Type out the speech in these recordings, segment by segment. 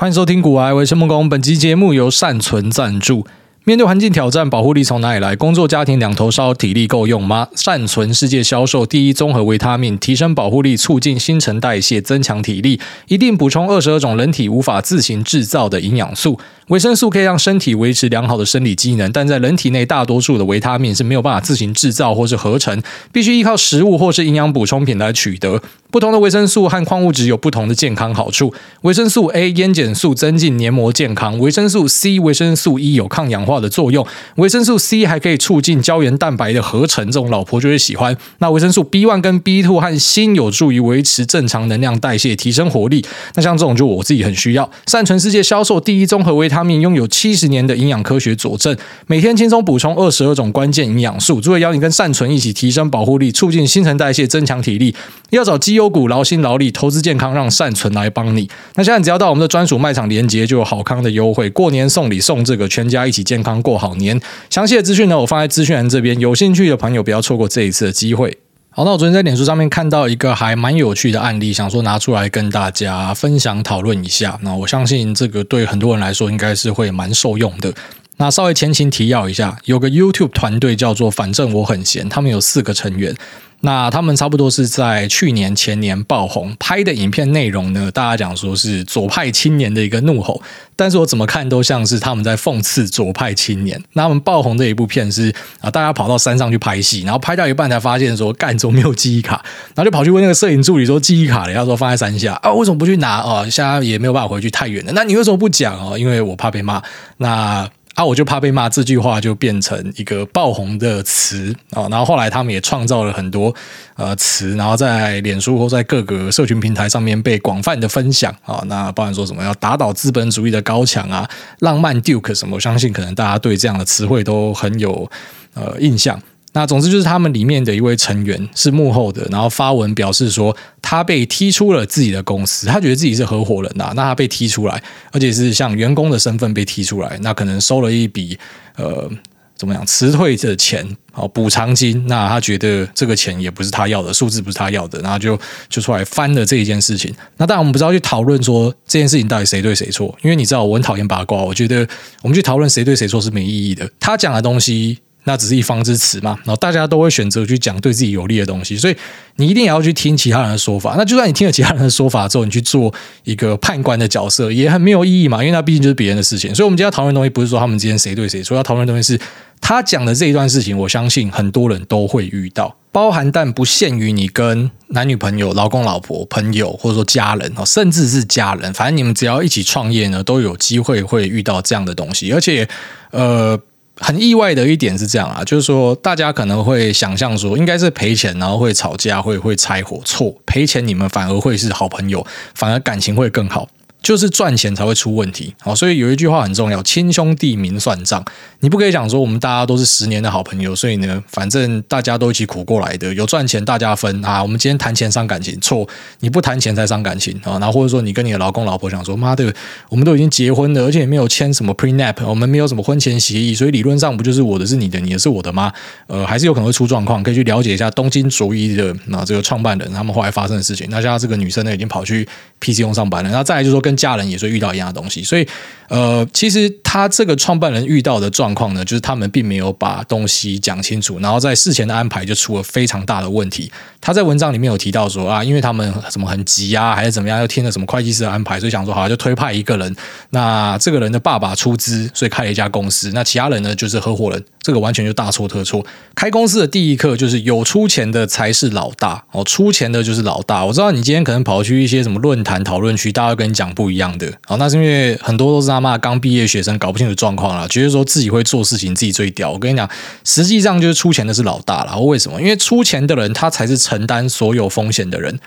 欢迎收听《古癌，我是孟恭》。本期节目由善存赞助。面对环境挑战，保护力从哪里来？工作家庭两头烧，体力够用吗？善存世界销售第一综合维他命，提升保护力，促进新陈代谢，增强体力。一定补充二十二种人体无法自行制造的营养素。维生素可以让身体维持良好的生理机能，但在人体内大多数的维他命是没有办法自行制造或是合成，必须依靠食物或是营养补充品来取得。不同的维生素和矿物质有不同的健康好处。维生素 A 烟碱素增进黏膜健康，维生素 C、维生素 E 有抗氧化的作用，维生素 C 还可以促进胶原蛋白的合成，这种老婆就会喜欢。那维生素 B1 跟 B2 和锌有助于维持正常能量代谢，提升活力。那像这种就我自己很需要。善存世界销售第一综合维他命，拥有七十年的营养科学佐证，每天轻松补充二十二种关键营养素，作为邀你跟善存一起提升保护力，促进新陈代谢，增强体力。要找肌优股劳心劳力投资健康，让善存来帮你。那现在只要到我们的专属卖场连接，就有好康的优惠。过年送礼送这个，全家一起健康过好年。详细的资讯呢，我放在资讯栏这边，有兴趣的朋友不要错过这一次的机会。好，那我昨天在脸书上面看到一个还蛮有趣的案例，想说拿出来跟大家分享讨论一下。那我相信这个对很多人来说应该是会蛮受用的。那稍微前情提要一下，有个 YouTube 团队叫做“反正我很闲”，他们有四个成员。那他们差不多是在去年前年爆红，拍的影片内容呢，大家讲说是左派青年的一个怒吼，但是我怎么看都像是他们在讽刺左派青年。那他们爆红的一部片是啊，大家跑到山上去拍戏，然后拍到一半才发现说，干，怎么没有记忆卡，然后就跑去问那个摄影助理说记忆卡了，他说放在山下啊，为什么不去拿啊？现在也没有办法回去太远了，那你为什么不讲哦？因为我怕被骂。那那，我就怕被骂，这句话就变成一个爆红的词啊。然后后来他们也创造了很多呃词，然后在脸书或在各个社群平台上面被广泛的分享啊。那包含说什么要打倒资本主义的高墙啊，浪漫 Duke 什么，我相信可能大家对这样的词汇都很有呃印象。那总之就是他们里面的一位成员是幕后的，然后发文表示说他被踢出了自己的公司，他觉得自己是合伙人呐，那他被踢出来，而且是像员工的身份被踢出来，那可能收了一笔呃怎么样辞退的钱哦补偿金，那他觉得这个钱也不是他要的，数字不是他要的，然后就就出来翻了这一件事情。那当然我们不知道去讨论说这件事情到底谁对谁错，因为你知道我很讨厌八卦，我觉得我们去讨论谁对谁错是没意义的。他讲的东西。那只是一方之词嘛，然后大家都会选择去讲对自己有利的东西，所以你一定也要去听其他人的说法。那就算你听了其他人的说法之后，你去做一个判官的角色，也很没有意义嘛，因为那毕竟就是别人的事情。所以，我们今天讨论的东西不是说他们之间谁对谁错，要讨论的东西是他讲的这一段事情。我相信很多人都会遇到，包含但不限于你跟男女朋友、老公老婆、朋友，或者说家人哦，甚至是家人，反正你们只要一起创业呢，都有机会会遇到这样的东西，而且呃。很意外的一点是这样啊，就是说大家可能会想象说应该是赔钱，然后会吵架，会会拆伙。错，赔钱你们反而会是好朋友，反而感情会更好。就是赚钱才会出问题，好，所以有一句话很重要：亲兄弟明算账。你不可以讲说我们大家都是十年的好朋友，所以呢，反正大家都一起苦过来的，有赚钱大家分啊。我们今天谈钱伤感情，错，你不谈钱才伤感情啊。然后或者说你跟你的老公老婆想说，妈的，我们都已经结婚了，而且也没有签什么 prenup，我们没有什么婚前协议，所以理论上不就是我的是你的，你的是我的吗？呃，还是有可能会出状况，可以去了解一下东京卓一的那这个创办人他们后来发生的事情。那像这个女生呢，已经跑去 PC 用上班了。那再来就说跟跟家人也是遇到。一样的东西，所以呃，其实他这个创办人遇到的状况呢，就是他们并没有把东西讲清楚，然后在事前的安排就出了非常大的问题。他在文章里面有提到说啊，因为他们什么很急啊，还是怎么样，又听了什么会计师的安排，所以想说好，就推派一个人。那这个人的爸爸出资，所以开了一家公司。那其他人呢，就是合伙人。这个完全就大错特错。开公司的第一课就是有出钱的才是老大哦，出钱的就是老大。我知道你今天可能跑去一些什么论坛讨论区，大家跟你讲不一样的。好，那是因为很多都是他妈刚毕业学生，搞不清楚状况了，觉得说自己会做事情，自己最屌。我跟你讲，实际上就是出钱的是老大了。为什么？因为出钱的人他才是承担所有风险的人。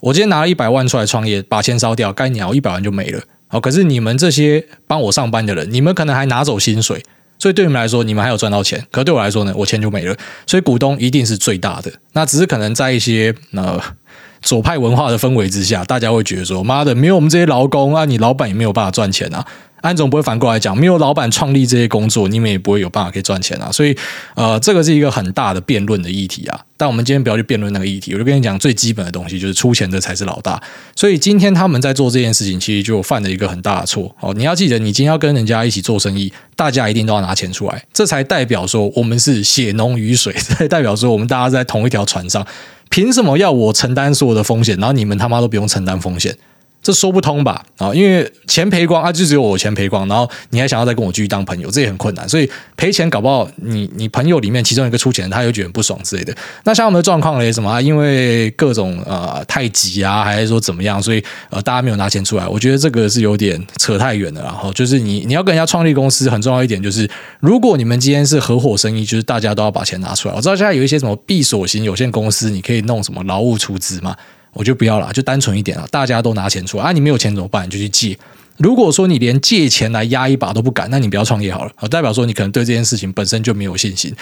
我今天拿了一百万出来创业，把钱烧掉，该鸟一百万就没了。好，可是你们这些帮我上班的人，你们可能还拿走薪水。所以对你们来说，你们还有赚到钱，可对我来说呢，我钱就没了。所以股东一定是最大的。那只是可能在一些呃左派文化的氛围之下，大家会觉得说：“妈的，没有我们这些劳工啊，你老板也没有办法赚钱啊。”安总不会反过来讲，没有老板创立这些工作，你们也不会有办法可以赚钱啊。所以，呃，这个是一个很大的辩论的议题啊。但我们今天不要去辩论那个议题，我就跟你讲最基本的东西，就是出钱的才是老大。所以今天他们在做这件事情，其实就犯了一个很大的错。哦，你要记得，你今天要跟人家一起做生意，大家一定都要拿钱出来，这才代表说我们是血浓于水，才代表说我们大家在同一条船上。凭什么要我承担所有的风险，然后你们他妈都不用承担风险？这说不通吧？啊，因为钱赔光啊，就只有我钱赔光，然后你还想要再跟我继续当朋友，这也很困难。所以赔钱搞不好你，你朋友里面其中一个出钱，他又觉得不爽之类的。那像我们的状况呢？什么？因为各种呃太急啊，还是说怎么样？所以呃大家没有拿钱出来。我觉得这个是有点扯太远了。然后就是你你要跟人家创立公司，很重要一点就是，如果你们今天是合伙生意，就是大家都要把钱拿出来。我知道现在有一些什么闭锁型有限公司，你可以弄什么劳务出资嘛。我就不要了，就单纯一点啊。大家都拿钱出啊！你没有钱怎么办？你就去借。如果说你连借钱来压一把都不敢，那你不要创业好了。代表说你可能对这件事情本身就没有信心。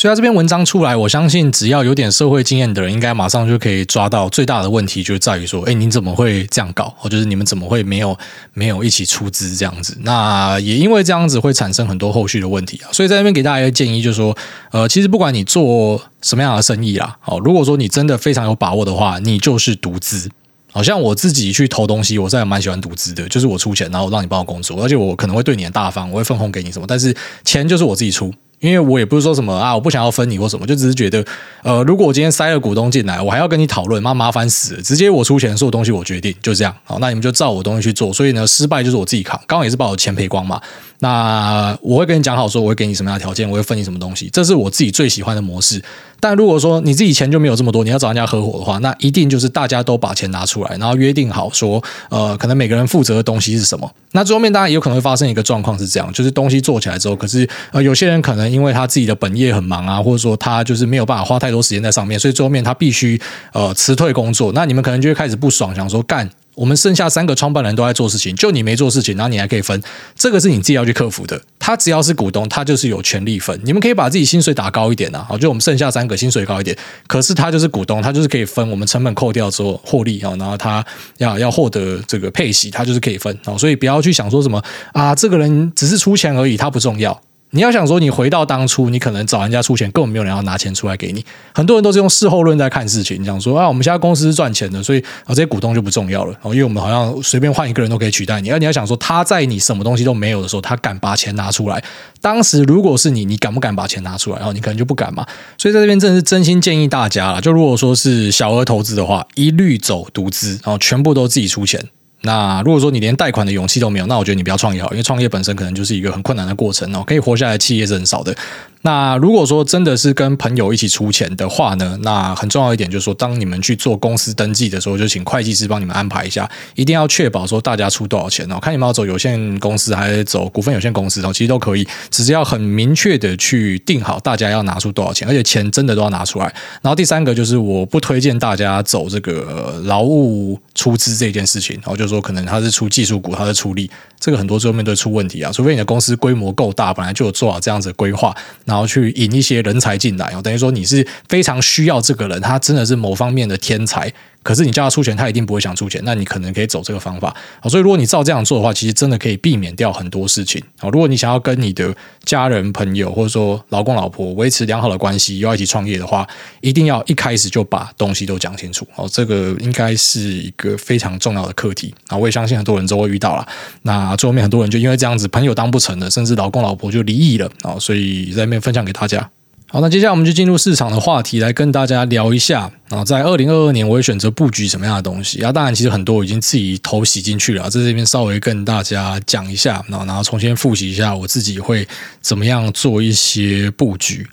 所以，他这篇文章出来，我相信只要有点社会经验的人，应该马上就可以抓到最大的问题，就在于说，哎，你怎么会这样搞？或者是你们怎么会没有没有一起出资这样子？那也因为这样子会产生很多后续的问题啊。所以在那边给大家一个建议，就是说，呃，其实不管你做什么样的生意啦，哦，如果说你真的非常有把握的话，你就是独资。好像我自己去投东西，我是还蛮喜欢独资的，就是我出钱，然后让你帮我工作，而且我可能会对你很大方，我会分红给你什么，但是钱就是我自己出。因为我也不是说什么啊，我不想要分你或什么，就只是觉得，呃，如果我今天塞了股东进来，我还要跟你讨论，妈麻烦死了。直接我出钱，所有东西我决定，就这样。好，那你们就照我东西去做。所以呢，失败就是我自己扛。刚好也是把我钱赔光嘛。那我会跟你讲好，说我会给你什么样的条件，我会分你什么东西，这是我自己最喜欢的模式。但如果说你自己钱就没有这么多，你要找人家合伙的话，那一定就是大家都把钱拿出来，然后约定好说，呃，可能每个人负责的东西是什么。那最后面当然也有可能会发生一个状况是这样，就是东西做起来之后，可是呃，有些人可能因为他自己的本业很忙啊，或者说他就是没有办法花太多时间在上面，所以最后面他必须呃辞退工作。那你们可能就会开始不爽，想说干。我们剩下三个创办人都在做事情，就你没做事情，然后你还可以分，这个是你自己要去克服的。他只要是股东，他就是有权利分。你们可以把自己薪水打高一点啊，好，就我们剩下三个薪水高一点，可是他就是股东，他就是可以分。我们成本扣掉之后获利啊，然后他要要获得这个配息，他就是可以分。所以不要去想说什么啊，这个人只是出钱而已，他不重要。你要想说，你回到当初，你可能找人家出钱，根本没有人要拿钱出来给你。很多人都是用事后论在看事情，你想说啊，我们现在公司是赚钱的，所以啊，这些股东就不重要了。因为我们好像随便换一个人都可以取代你。而你要想说，他在你什么东西都没有的时候，他敢把钱拿出来。当时如果是你，你敢不敢把钱拿出来？然后你可能就不敢嘛。所以在这边真的是真心建议大家了，就如果说是小额投资的话，一律走独资，然后全部都自己出钱。那如果说你连贷款的勇气都没有，那我觉得你不要创业好，因为创业本身可能就是一个很困难的过程哦。可以活下来的企业是很少的。那如果说真的是跟朋友一起出钱的话呢，那很重要一点就是说，当你们去做公司登记的时候，就请会计师帮你们安排一下，一定要确保说大家出多少钱哦。看你们要走有限公司还是走股份有限公司哦，其实都可以，只是要很明确的去定好大家要拿出多少钱，而且钱真的都要拿出来。然后第三个就是我不推荐大家走这个劳务出资这件事情，然后就是说可能他是出技术股，他是出力，这个很多最后面都会出问题啊，除非你的公司规模够大，本来就有做好这样子的规划。然后去引一些人才进来哦，等于说你是非常需要这个人，他真的是某方面的天才。可是你叫他出钱，他一定不会想出钱。那你可能可以走这个方法。所以如果你照这样做的话，其实真的可以避免掉很多事情。如果你想要跟你的家人、朋友或者说老公、老婆维持良好的关系，要一起创业的话，一定要一开始就把东西都讲清楚。哦，这个应该是一个非常重要的课题。啊，我也相信很多人都会遇到了。那最后面很多人就因为这样子，朋友当不成了，甚至老公、老婆就离异了。啊，所以在那边分享给大家。好，那接下来我们就进入市场的话题，来跟大家聊一下啊，在二零二二年我会选择布局什么样的东西啊？当然，其实很多已经自己头洗进去了，在这边稍微跟大家讲一下，然后然后重新复习一下我自己会怎么样做一些布局，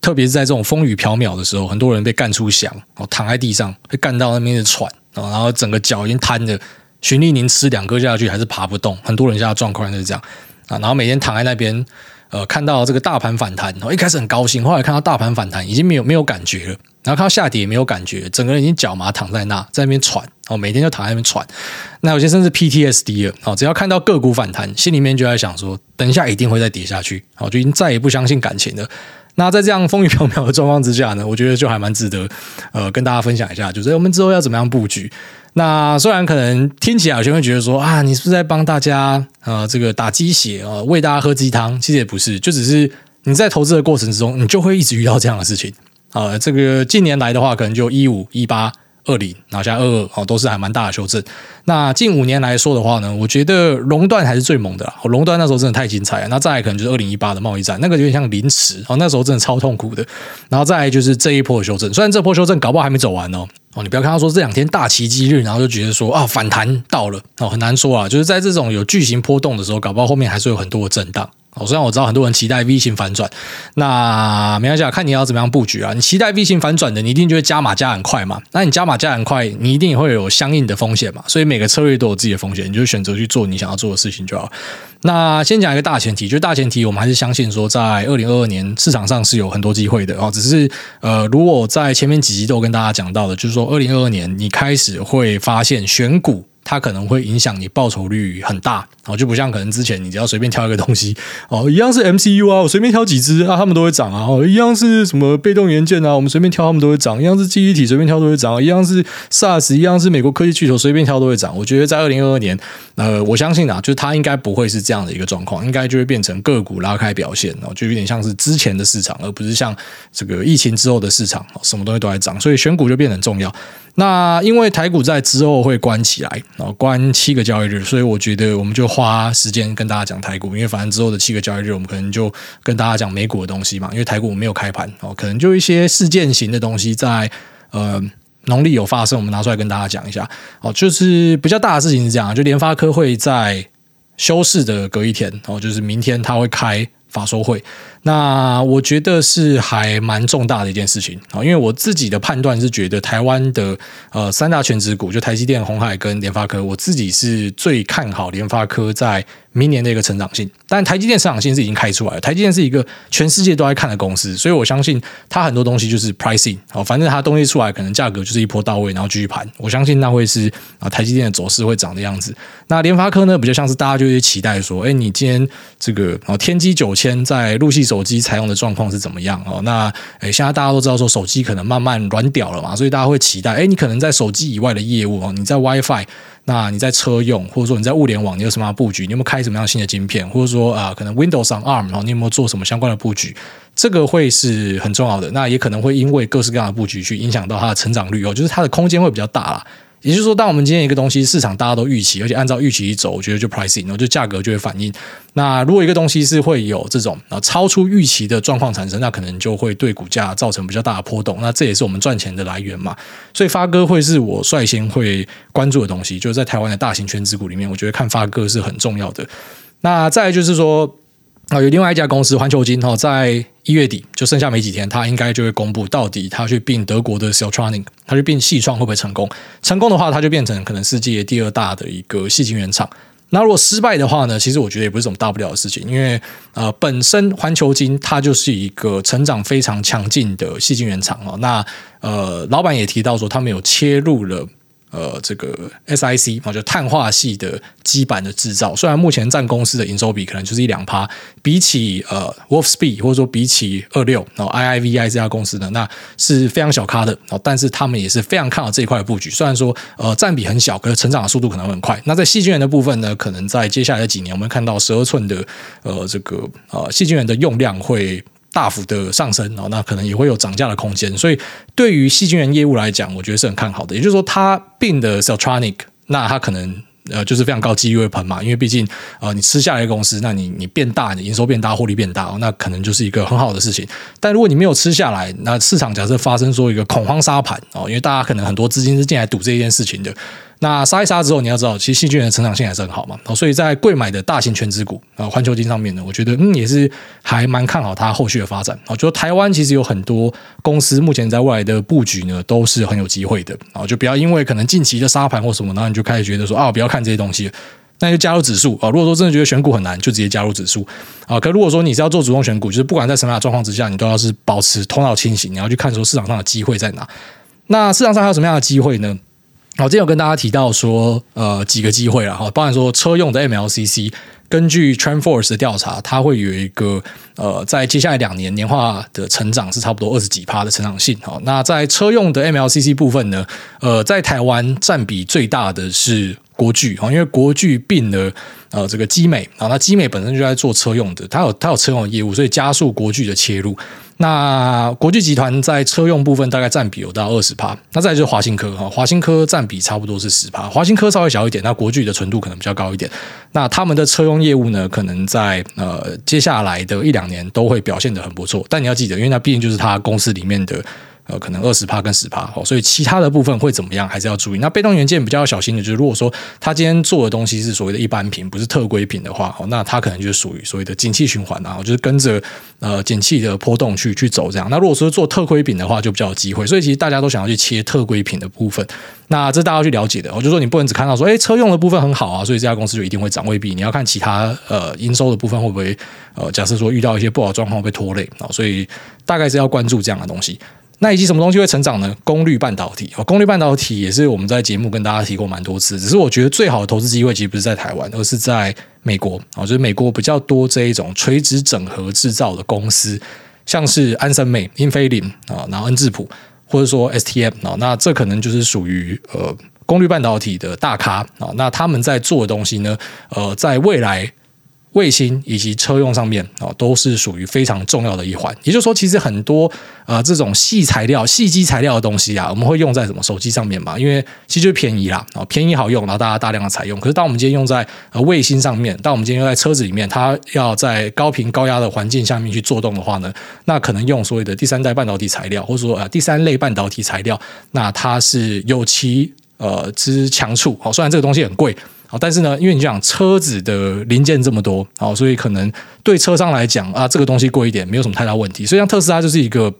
特别是在这种风雨飘渺的时候，很多人被干出翔，躺在地上被干到那边的喘，然后整个脚已经瘫着，循利宁吃两颗下去还是爬不动，很多人现在状况就是这样啊，然后每天躺在那边。呃，看到这个大盘反弹，然后一开始很高兴，后来看到大盘反弹已经没有没有感觉了，然后看到下跌也没有感觉，整个人已经脚麻躺在那，在那边喘，哦，每天就躺在那边喘。那有些甚至 PTSD 了，哦，只要看到个股反弹，心里面就在想说，等一下一定会再跌下去，哦，就已经再也不相信感情了。那在这样风雨飘渺的状况之下呢，我觉得就还蛮值得，呃，跟大家分享一下，就是我们之后要怎么样布局。那虽然可能听起来有些人会觉得说啊，你是不是在帮大家呃这个打鸡血啊，喂大家喝鸡汤？其实也不是，就只是你在投资的过程之中，你就会一直遇到这样的事情啊、呃。这个近年来的话，可能就一五一八。二零，然后现在二二哦，都是还蛮大的修正。那近五年来说的话呢，我觉得熔断还是最猛的啦。熔断那时候真的太精彩了。那再来可能就是二零一八的贸易战，那个有点像凌迟哦，那时候真的超痛苦的。然后再来就是这一波的修正，虽然这波修正搞不好还没走完哦。哦，你不要看到说这两天大奇迹日，然后就觉得说啊反弹到了哦，很难说啊。就是在这种有巨型波动的时候，搞不好后面还是有很多的震荡。哦，虽然我知道很多人期待 V 型反转，那没关系，看你要怎么样布局啊。你期待 V 型反转的，你一定就会加码加很快嘛。那你加码加很快，你一定也会有相应的风险嘛。所以每个策略都有自己的风险，你就选择去做你想要做的事情就好。那先讲一个大前提，就大前提，我们还是相信说，在二零二二年市场上是有很多机会的哦。只是呃，如果在前面几集都跟大家讲到的，就是说二零二二年你开始会发现选股。它可能会影响你报酬率很大，哦，就不像可能之前你只要随便挑一个东西，哦，一样是 MCU 啊，我随便挑几只啊，他们都会涨啊，哦，一样是什么被动元件啊，我们随便挑他们都会涨，一样是记忆体随便挑都会涨，一样是 SaaS，一样是美国科技巨头随便挑都会涨。我觉得在二零二二年，呃，我相信啊，就是它应该不会是这样的一个状况，应该就会变成个股拉开表现，哦，就有点像是之前的市场，而不是像这个疫情之后的市场，什么东西都在涨，所以选股就变得很重要。那因为台股在之后会关起来，哦，关七个交易日，所以我觉得我们就花时间跟大家讲台股，因为反正之后的七个交易日，我们可能就跟大家讲美股的东西嘛，因为台股我没有开盘，哦，可能就一些事件型的东西在呃农历有发生，我们拿出来跟大家讲一下，哦，就是比较大的事情是这样，就联发科会在休市的隔一天，哦，就是明天他会开法说会。那我觉得是还蛮重大的一件事情啊，因为我自己的判断是觉得台湾的呃三大全职股，就台积电、鸿海跟联发科，我自己是最看好联发科在明年的一个成长性。但台积电成长性是已经开出来了，台积电是一个全世界都在看的公司，所以我相信它很多东西就是 pricing 哦，反正它东西出来可能价格就是一波到位，然后继续盘。我相信那会是啊台积电的走势会长的样子。那联发科呢，比较像是大家就会期待说，哎，你今天这个哦天玑九千在陆系手手机采用的状况是怎么样哦？那诶，现在大家都知道说手机可能慢慢软屌了嘛，所以大家会期待，诶，你可能在手机以外的业务哦，你在 WiFi，那你在车用，或者说你在物联网，你有什么样的布局？你有没有开什么样新的晶片？或者说啊，可能 Windows on ARM 哦，你有没有做什么相关的布局？这个会是很重要的。那也可能会因为各式各样的布局去影响到它的成长率哦，就是它的空间会比较大啦。也就是说，当我们今天一个东西市场大家都预期，而且按照预期走，我觉得就 pricing，然后就价格就会反应。那如果一个东西是会有这种啊超出预期的状况产生，那可能就会对股价造成比较大的波动。那这也是我们赚钱的来源嘛。所以发哥会是我率先会关注的东西，就是在台湾的大型圈子股里面，我觉得看发哥是很重要的。那再就是说。啊，有另外一家公司环球金哈，在一月底就剩下没几天，他应该就会公布到底他去并德国的 Siltronic，他去并细创会不会成功？成功的话，他就变成可能世界第二大的一个细晶原厂。那如果失败的话呢？其实我觉得也不是什么大不了的事情，因为呃，本身环球金它就是一个成长非常强劲的细晶原厂哦。那呃，老板也提到说，他们有切入了。呃，这个 SiC 啊，就碳化系的基板的制造，虽然目前占公司的营收比可能就是一两趴，比起呃 Wolfspeed 或者说比起二六，然后 IIVI 这家公司呢，那是非常小咖的，但是他们也是非常看好这一块的布局。虽然说呃占比很小，可是成长的速度可能很快。那在矽晶圆的部分呢，可能在接下来的几年，我们看到十二寸的呃这个呃矽晶圆的用量会。大幅的上升哦，那可能也会有涨价的空间，所以对于细菌源业务来讲，我觉得是很看好的。也就是说，它并的 Celtronic，那它可能呃就是非常高机会喷嘛，因为毕竟呃你吃下来的公司，那你你变大，你营收变大，获利变大，那可能就是一个很好的事情。但如果你没有吃下来，那市场假设发生说一个恐慌杀盘哦，因为大家可能很多资金是进来赌这件事情的。那杀一杀之后，你要知道，其实矽晶圆的成长性还是很好嘛。所以在贵买的大型全值股啊，环球金上面呢，我觉得嗯也是还蛮看好它后续的发展。啊，就台湾其实有很多公司目前在未来的布局呢，都是很有机会的。啊，就不要因为可能近期的沙盘或什么，然后你就开始觉得说啊，不要看这些东西，那就加入指数啊。如果说真的觉得选股很难，就直接加入指数啊。可如果说你是要做主动选股，就是不管在什么样的状况之下，你都要是保持头脑清醒，你要去看说市场上的机会在哪。那市场上还有什么样的机会呢？好，今天有跟大家提到说，呃，几个机会了哈，包含说车用的 MLCC，根据 TrendForce 的调查，它会有一个呃，在接下来两年年化的成长是差不多二十几趴的成长性。好，那在车用的 MLCC 部分呢，呃，在台湾占比最大的是国巨哈，因为国巨并了呃这个基美啊，那基美本身就在做车用的，它有它有车用的业务，所以加速国巨的切入。那国巨集团在车用部分大概占比有到二十趴，那再就是华新科哈，华新科占比差不多是十趴，华新科稍微小一点，那国巨的纯度可能比较高一点。那他们的车用业务呢，可能在呃接下来的一两年都会表现得很不错，但你要记得，因为那毕竟就是他公司里面的。呃，可能二十趴跟十趴，所以其他的部分会怎么样，还是要注意。那被动元件比较要小心的，就是如果说他今天做的东西是所谓的一般品，不是特规品的话，那他可能就是属于所谓的景气循环啊，就是跟着呃景气的波动去去走这样。那如果说做特规品的话，就比较有机会。所以其实大家都想要去切特规品的部分，那这大家去了解的。我就说你不能只看到说，哎，车用的部分很好啊，所以这家公司就一定会涨，未必。你要看其他呃营收的部分会不会呃，假设说遇到一些不好状况被拖累啊，所以大概是要关注这样的东西。那以及什么东西会成长呢？功率半导体啊，功率半导体也是我们在节目跟大家提过蛮多次。只是我觉得最好的投资机会其实不是在台湾，而是在美国啊，就是美国比较多这一种垂直整合制造的公司，像是安森美、英飞凌啊，然后恩智浦，或者说 STM 啊，那这可能就是属于呃功率半导体的大咖啊。那他们在做的东西呢，呃，在未来。卫星以及车用上面啊，都是属于非常重要的一环。也就是说，其实很多呃这种细材料、细基材料的东西啊，我们会用在什么手机上面嘛？因为其实就是便宜啦，啊，便宜好用，然后大家大量的采用。可是当我们今天用在呃卫星上面，当我们今天用在车子里面，它要在高频高压的环境下面去做动的话呢，那可能用所谓的第三代半导体材料，或者说呃第三类半导体材料，那它是有其呃之强处。好，虽然这个东西很贵。好但是呢，因为你讲车子的零件这么多，好所以可能对车商来讲啊，这个东西贵一点没有什么太大问题。所以像特斯拉就是一个。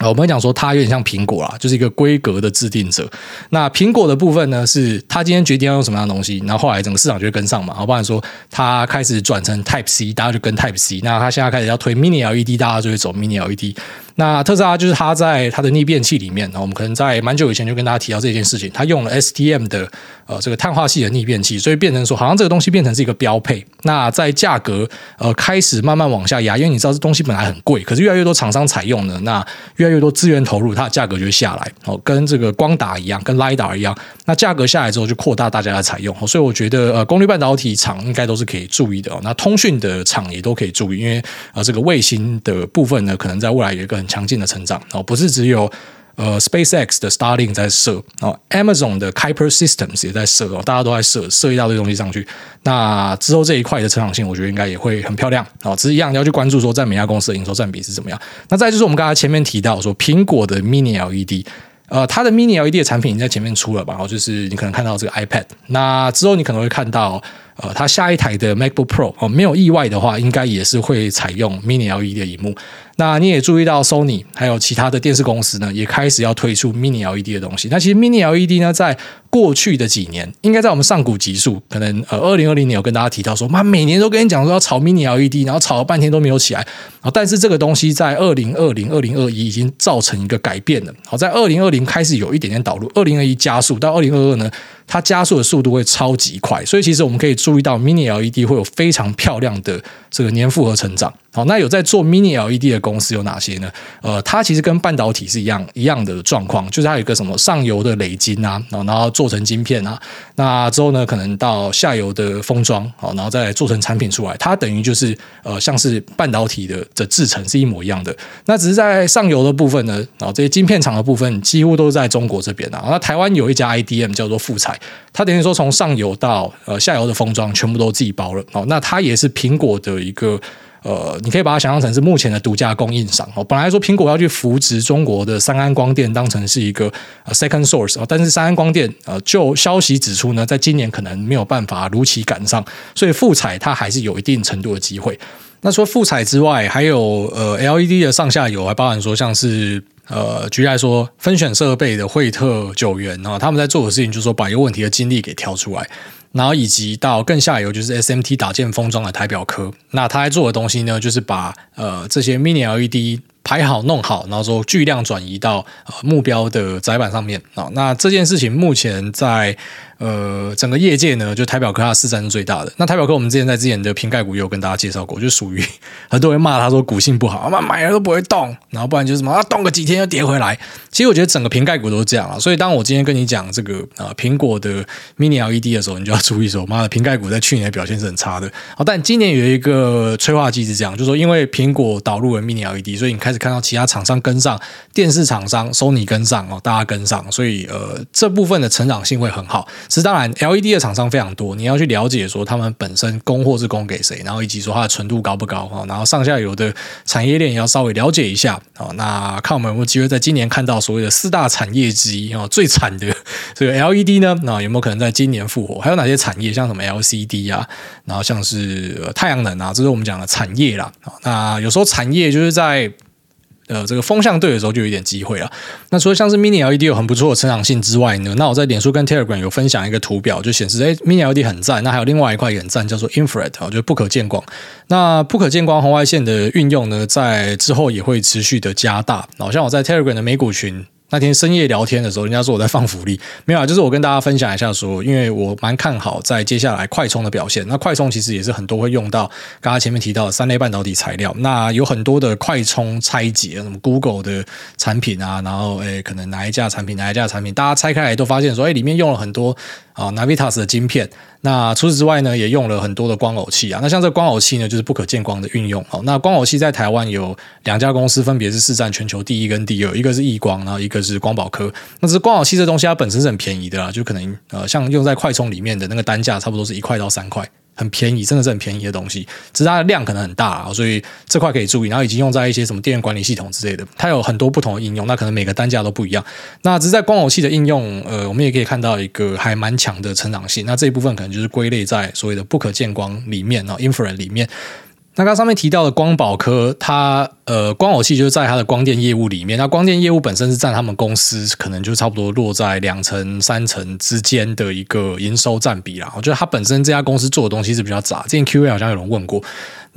我们讲说，它有点像苹果啦，就是一个规格的制定者。那苹果的部分呢，是它今天决定要用什么样的东西，然后后来整个市场就会跟上嘛。好，不然说它开始转成 Type C，大家就跟 Type C。那它现在开始要推 Mini LED，大家就会走 Mini LED。那特斯拉就是它在它的逆变器里面，我们可能在蛮久以前就跟大家提到这件事情，它用了 STM 的呃这个碳化系的逆变器，所以变成说好像这个东西变成是一个标配。那在价格呃开始慢慢往下压，因为你知道这东西本来很贵，可是越来越多厂商采用呢，那越来越多资源投入，它的价格就会下来哦，跟这个光达一样，跟 LiDAR 一样。那价格下来之后，就扩大大家的采用。所以我觉得，呃，功率半导体厂应该都是可以注意的哦。那通讯的厂也都可以注意，因为呃，这个卫星的部分呢，可能在未来有一个很强劲的成长哦，不是只有。呃，SpaceX 的 Starlink 在射哦，Amazon 的 Kuiper Systems 也在射哦，大家都在射，射一大堆东西上去。那之后这一块的成长性，我觉得应该也会很漂亮哦。只是一样，要去关注说，在每家公司的营收占比是怎么样。那再就是我们刚才前面提到说，苹果的 Mini LED，呃，它的 Mini LED 的产品已经在前面出了吧？然后就是你可能看到这个 iPad，那之后你可能会看到。呃，它下一台的 MacBook Pro 哦，没有意外的话，应该也是会采用 Mini LED 的萤幕。那你也注意到，Sony 还有其他的电视公司呢，也开始要推出 Mini LED 的东西。那其实 Mini LED 呢，在过去的几年，应该在我们上古集数，可能呃，二零二零年有跟大家提到说，妈每年都跟你讲说要炒 Mini LED，然后炒了半天都没有起来。但是这个东西在二零二零、二零二一已经造成一个改变了。好，在二零二零开始有一点点导入，二零二一加速到二零二二呢。它加速的速度会超级快，所以其实我们可以注意到，Mini LED 会有非常漂亮的这个年复合成长。好，那有在做 Mini LED 的公司有哪些呢？呃，它其实跟半导体是一样一样的状况，就是它有一个什么上游的磊晶啊，然后做成晶片啊，那之后呢，可能到下游的封装，好，然后再做成产品出来，它等于就是呃，像是半导体的的制程是一模一样的。那只是在上游的部分呢，然后这些晶片厂的部分几乎都是在中国这边啊。那台湾有一家 IDM 叫做富彩，它等于说从上游到呃下游的封装全部都自己包了。哦，那它也是苹果的一个。呃，你可以把它想象成是目前的独家供应商哦。本来说苹果要去扶植中国的三安光电，当成是一个 second source，但是三安光电呃，就消息指出呢，在今年可能没有办法如期赶上，所以富彩它还是有一定程度的机会。那除了富彩之外，还有呃 LED 的上下游，还包含说像是呃，举例来说，分选设备的惠特九元啊，他们在做的事情就是说把一个问题的晶粒给挑出来。然后以及到更下游就是 SMT 打件封装的台表科，那他在做的东西呢，就是把呃这些 Mini LED 排好弄好，然后说巨量转移到呃目标的载板上面啊。那这件事情目前在。呃，整个业界呢，就台表科它市占是最大的。那台表科我们之前在之前的瓶盖股也有跟大家介绍过，就属于很多人骂他说股性不好，妈买了都不会动，然后不然就是什么啊动个几天又跌回来。其实我觉得整个瓶盖股都是这样啊。所以当我今天跟你讲这个啊苹果的 Mini LED 的时候，你就要注意说，妈的瓶盖股在去年的表现是很差的。好，但今年有一个催化剂是这样，就是说因为苹果导入了 Mini LED，所以你开始看到其他厂商跟上，电视厂商 Sony 跟上哦，大家跟上，所以呃这部分的成长性会很好。其实当然，LED 的厂商非常多，你要去了解说他们本身供货是供给谁，然后以及说它的纯度高不高哈，然后上下游的产业链也要稍微了解一下啊。那看我们有没有机会在今年看到所谓的四大产业之一啊，最惨的这个 LED 呢？那有没有可能在今年复活？还有哪些产业，像什么 LCD 啊，然后像是太阳能啊，这是我们讲的产业啦。那有时候产业就是在。呃，这个风向对的时候就有点机会了。那除了像是 Mini LED 有很不错的成长性之外呢，那我在脸书跟 Telegram 有分享一个图表，就显示哎，Mini LED 很赞。那还有另外一块也很赞，叫做 Infrared 啊，就是不可见光。那不可见光红外线的运用呢，在之后也会持续的加大。好像我在 Telegram 的美股群。那天深夜聊天的时候，人家说我在放福利，没有啊，就是我跟大家分享一下说，因为我蛮看好在接下来快充的表现。那快充其实也是很多会用到刚刚前面提到的三类半导体材料。那有很多的快充拆解，什么 Google 的产品啊，然后诶，可能哪一家产品，哪一家产品，大家拆开来都发现说，诶，里面用了很多。啊，Navitas 的晶片。那除此之外呢，也用了很多的光耦器啊。那像这光耦器呢，就是不可见光的运用。哦，那光耦器在台湾有两家公司，分别是市占全球第一跟第二，一个是亿光，然后一个是光宝科。那这光耦器这东西它本身是很便宜的啦，就可能呃，像用在快充里面的那个单价，差不多是一块到三块。很便宜，真的是很便宜的东西，只是它的量可能很大，所以这块可以注意。然后已经用在一些什么电源管理系统之类的，它有很多不同的应用，那可能每个单价都不一样。那只是在光耦器的应用，呃，我们也可以看到一个还蛮强的成长性。那这一部分可能就是归类在所谓的不可见光里面啊，infrared 里面。那刚上面提到的光宝科，它呃光耦器就是在它的光电业务里面。那光电业务本身是占他们公司可能就差不多落在两成三成之间的一个营收占比啦。我觉得它本身这家公司做的东西是比较杂。之前 Q&A 好像有人问过。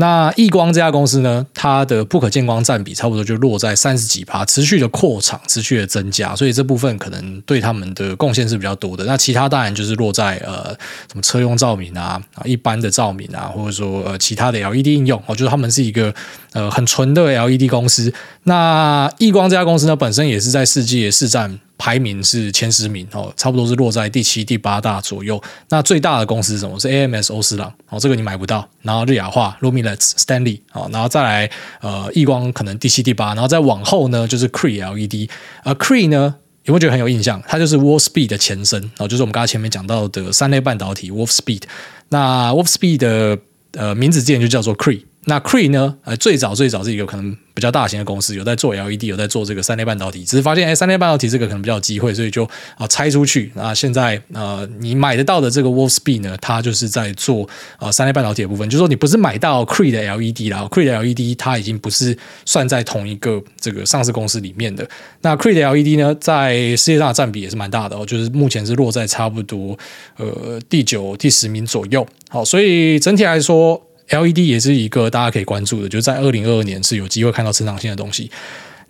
那亿光这家公司呢，它的不可见光占比差不多就落在三十几趴，持续的扩厂，持续的增加，所以这部分可能对他们的贡献是比较多的。那其他当然就是落在呃什么车用照明啊，一般的照明啊，或者说呃其他的 LED 应用，我觉得他们是一个呃很纯的 LED 公司。那亿光这家公司呢，本身也是在世界市占。排名是前十名哦，差不多是落在第七、第八大左右。那最大的公司是什么？是 AMS 欧司朗哦，这个你买不到。然后日亚化、Lumileds、Stanley 哦，然后再来呃，亿光可能第七、第八，然后再往后呢就是 Cree LED。呃，Cree 呢有没有觉得很有印象？它就是 Wolfspeed 的前身哦，就是我们刚才前面讲到的三类半导体 Wolfspeed。那 Wolfspeed 的呃名字之前就叫做 Cree。那 Cree 呢？呃，最早最早是一个可能比较大型的公司，有在做 LED，有在做这个三类半导体，只是发现哎，三类半导体这个可能比较有机会，所以就啊拆出去。那现在呃，你买得到的这个 Wolfspeed 呢，它就是在做啊三类半导体的部分，就是说你不是买到 Cree 的 LED 啦，Cree 的 LED 它已经不是算在同一个这个上市公司里面的。那 Cree 的 LED 呢，在世界上的占比也是蛮大的哦，就是目前是落在差不多呃第九、第十名左右。好，所以整体来说。LED 也是一个大家可以关注的，就是在二零二二年是有机会看到成长性的东西。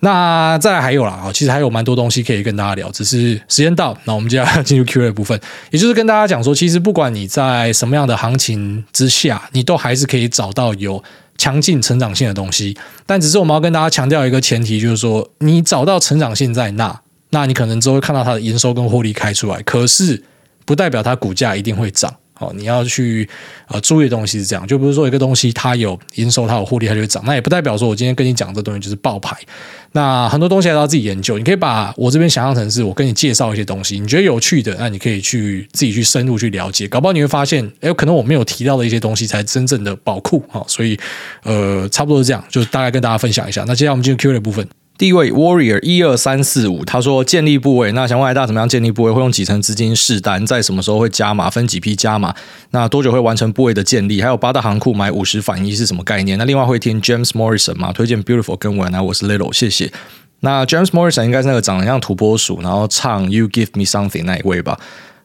那再还有啦啊，其实还有蛮多东西可以跟大家聊，只是时间到，那我们就要进入 Q&A 部分，也就是跟大家讲说，其实不管你在什么样的行情之下，你都还是可以找到有强劲成长性的东西。但只是我们要跟大家强调一个前提，就是说你找到成长性在那，那你可能之后会看到它的营收跟获利开出来，可是不代表它股价一定会涨。哦，你要去呃注意的东西是这样，就比如说一个东西它有营收，它有获利，它就会涨。那也不代表说我今天跟你讲这东西就是爆牌。那很多东西还要自己研究。你可以把我这边想象成是我跟你介绍一些东西，你觉得有趣的，那你可以去自己去深入去了解。搞不好你会发现，哎，可能我没有提到的一些东西才真正的宝库。好，所以呃，差不多是这样，就大概跟大家分享一下。那接下来我们进入 Q&A 的部分。第一位 Warrior 一二三四五，他说建立部位，那想问一下怎么样建立部位？会用几成资金试单？在什么时候会加码？分几批加码？那多久会完成部位的建立？还有八大行库买五十反一是什么概念？那另外会听 James Morrison 吗？推荐 Beautiful 跟我来，我是 Little，谢谢。那 James Morrison 应该是那个长得像土拨鼠，然后唱 You Give Me Something 那一位吧？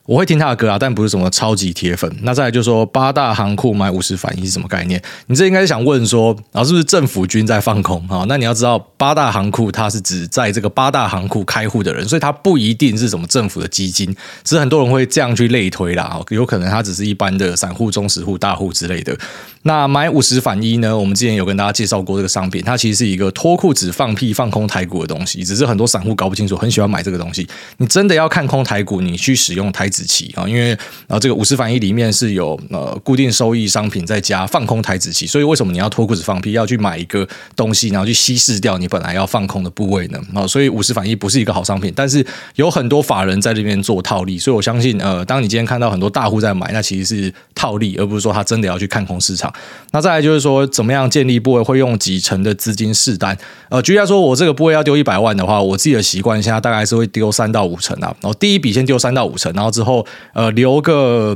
我会听他的歌啊，但不是什么超级铁粉。那再来就是说，八大行库买五十反一是什么概念？你这应该是想问说，啊，是不是政府军在放空啊？那你要知道，八大行库它是指在这个八大行库开户的人，所以它不一定是什么政府的基金，只是很多人会这样去类推啦。有可能它只是一般的散户、中实户、大户之类的。那买五十反一呢？我们之前有跟大家介绍过这个商品，它其实是一个脱裤子放屁放空台股的东西，只是很多散户搞不清楚，很喜欢买这个东西。你真的要看空台股，你去使用台子期啊，因为啊这个五十反一里面是有呃固定收益商品再加放空台子期，所以为什么你要脱裤子放屁，要去买一个东西，然后去稀释掉你本来要放空的部位呢？啊，所以五十反一不是一个好商品，但是有很多法人在这边做套利，所以我相信呃，当你今天看到很多大户在买，那其实是套利，而不是说他真的要去看空市场。那再来就是说，怎么样建立部位？会用几成的资金试单？呃，举例来说，我这个部位要丢一百万的话，我自己的习惯现在大概是会丢三到五成啊。然后第一笔先丢三到五成，然后之后后呃留个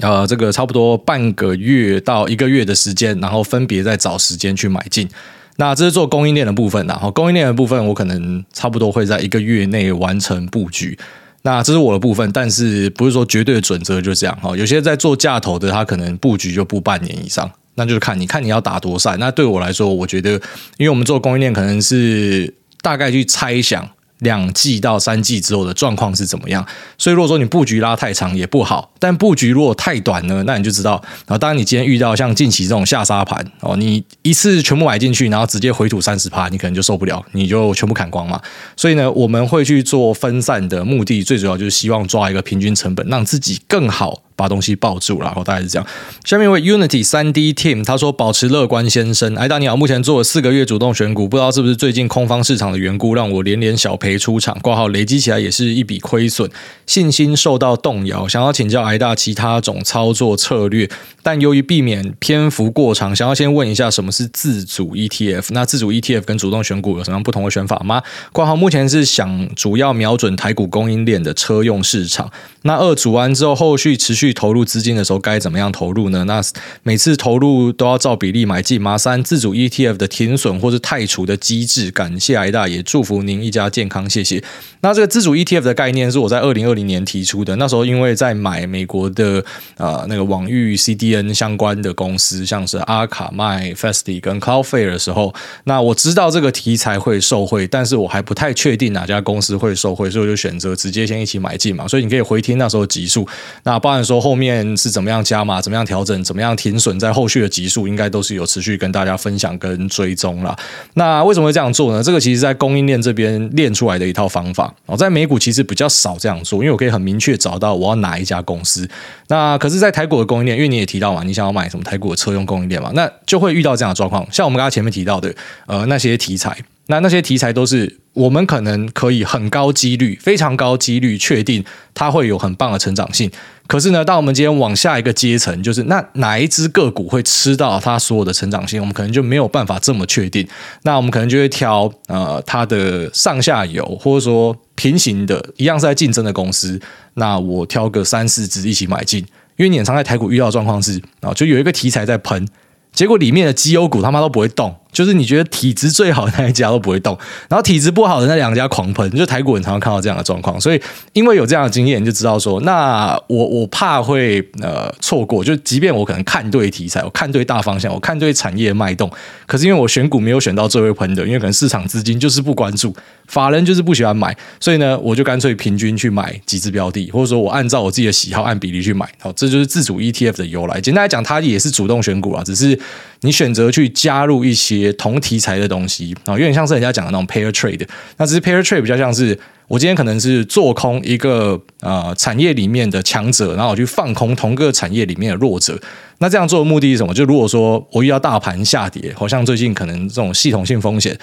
呃这个差不多半个月到一个月的时间，然后分别再找时间去买进。那这是做供应链的部分，然后供应链的部分，我可能差不多会在一个月内完成布局。那这是我的部分，但是不是说绝对的准则就这样哈？有些在做价投的，他可能布局就布半年以上，那就是看你看你要打多散。那对我来说，我觉得，因为我们做供应链，可能是大概去猜想。两季到三季之后的状况是怎么样？所以如果说你布局拉太长也不好，但布局如果太短呢，那你就知道，然后当然你今天遇到像近期这种下杀盘哦，你一次全部买进去，然后直接回吐三十趴，你可能就受不了，你就全部砍光嘛。所以呢，我们会去做分散的目的，最主要就是希望抓一个平均成本，让自己更好。把东西抱住了，然后大概是这样。下面一位 Unity 三 D Team 他说：“保持乐观，先生。”艾大你好，目前做了四个月主动选股，不知道是不是最近空方市场的缘故，让我连连小赔出场，挂号累积起来也是一笔亏损，信心受到动摇。想要请教艾大其他种操作策略，但由于避免篇幅过长，想要先问一下什么是自主 ETF？那自主 ETF 跟主动选股有什么不同的选法吗？挂号目前是想主要瞄准台股供应链的车用市场。那二组完之后，后续持续。去投入资金的时候该怎么样投入呢？那每次投入都要照比例买进吗？三自主 ETF 的停损或是汰除的机制，感谢艾大爷，祝福您一家健康，谢谢。那这个自主 ETF 的概念是我在二零二零年提出的，那时候因为在买美国的呃那个网域 CDN 相关的公司，像是阿卡麦、Festy 跟 Cloudflare 的时候，那我知道这个题材会受惠，但是我还不太确定哪家公司会受惠，所以我就选择直接先一起买进嘛。所以你可以回听那时候集数，那包含说。后面是怎么样加码，怎么样调整，怎么样停损，在后续的集数应该都是有持续跟大家分享跟追踪了。那为什么会这样做呢？这个其实在供应链这边练出来的一套方法哦，在美股其实比较少这样做，因为我可以很明确找到我要哪一家公司。那可是，在台股的供应链，因为你也提到嘛，你想要买什么台股的车用供应链嘛，那就会遇到这样的状况。像我们刚刚前面提到的，呃，那些题材。那那些题材都是我们可能可以很高几率、非常高几率确定它会有很棒的成长性。可是呢，当我们今天往下一个阶层，就是那哪一只个股会吃到它所有的成长性，我们可能就没有办法这么确定。那我们可能就会挑呃它的上下游，或者说平行的一样是在竞争的公司。那我挑个三四只一起买进，因为你常在台股遇到的状况是啊，就有一个题材在喷，结果里面的绩优股他妈都不会动。就是你觉得体质最好的那一家都不会动，然后体质不好的那两家狂喷，就台股人常常看到这样的状况，所以因为有这样的经验，就知道说，那我我怕会呃错过，就即便我可能看对题材，我看对大方向，我看对产业脉动，可是因为我选股没有选到最会喷的，因为可能市场资金就是不关注，法人就是不喜欢买，所以呢，我就干脆平均去买几只标的，或者说我按照我自己的喜好按比例去买，好，这就是自主 ETF 的由来。简单来讲，它也是主动选股啊，只是你选择去加入一些。同题材的东西啊，有点像是人家讲的那种 pair trade，那只是 pair trade 比较像是我今天可能是做空一个呃产业里面的强者，然后我去放空同个产业里面的弱者。那这样做的目的是什么？就如果说我遇到大盘下跌，好像最近可能这种系统性风险。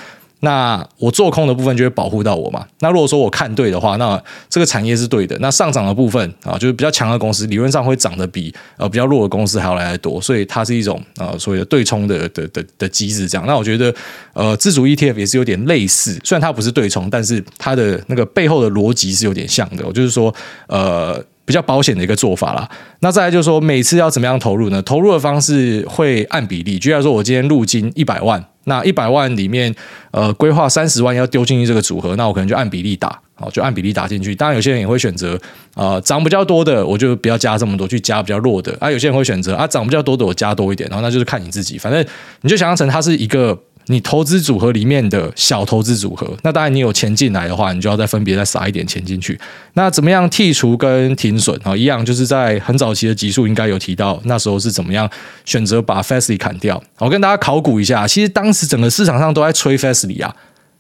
那我做空的部分就会保护到我嘛。那如果说我看对的话，那这个产业是对的。那上涨的部分啊，就是比较强的公司，理论上会涨得比呃比较弱的公司还要来得多。所以它是一种呃所谓的对冲的的的的机制。这样，那我觉得呃自主 ETF 也是有点类似，虽然它不是对冲，但是它的那个背后的逻辑是有点像的。我就是说呃。比较保险的一个做法啦。那再来就是说，每次要怎么样投入呢？投入的方式会按比例。举例来说，我今天入金一百万，那一百万里面，呃，规划三十万要丢进去这个组合，那我可能就按比例打。好，就按比例打进去。当然，有些人也会选择，呃，涨比较多的，我就不要加这么多，去加比较弱的。啊，有些人会选择啊，涨比较多的，我加多一点。然后那就是看你自己，反正你就想象成它是一个你投资组合里面的小投资组合。那当然，你有钱进来的话，你就要再分别再撒一点钱进去。那怎么样剔除跟停损啊？一样，就是在很早期的集数应该有提到，那时候是怎么样选择把 Fastly 砍掉。我跟大家考古一下，其实当时整个市场上都在吹 Fastly 啊，